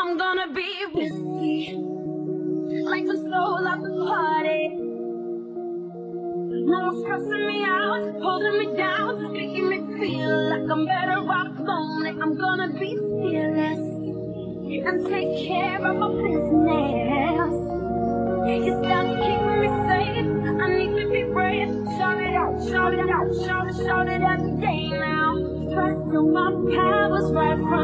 I'm gonna be risky. Like the soul of the party. No one's stressing me out, holding me down, making me feel like I'm better off lonely. I'm gonna be fearless and take care of my business. You stop keeping me safe. I need to be brave. Shout it out, shout it out, shout it, shout it every day now. Trust in my powers right from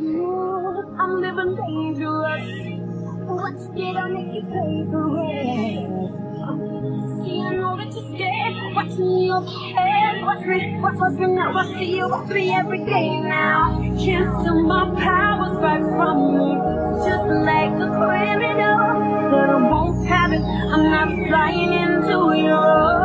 I'm living dangerous. Let's get on make you it. See, I know that you're scared. Watch me overhead. Watch me, watch, watch me now. I see you watch me every day now. Can't steal my powers right from me. Just like a criminal. But I won't have it. I'm not flying into yours.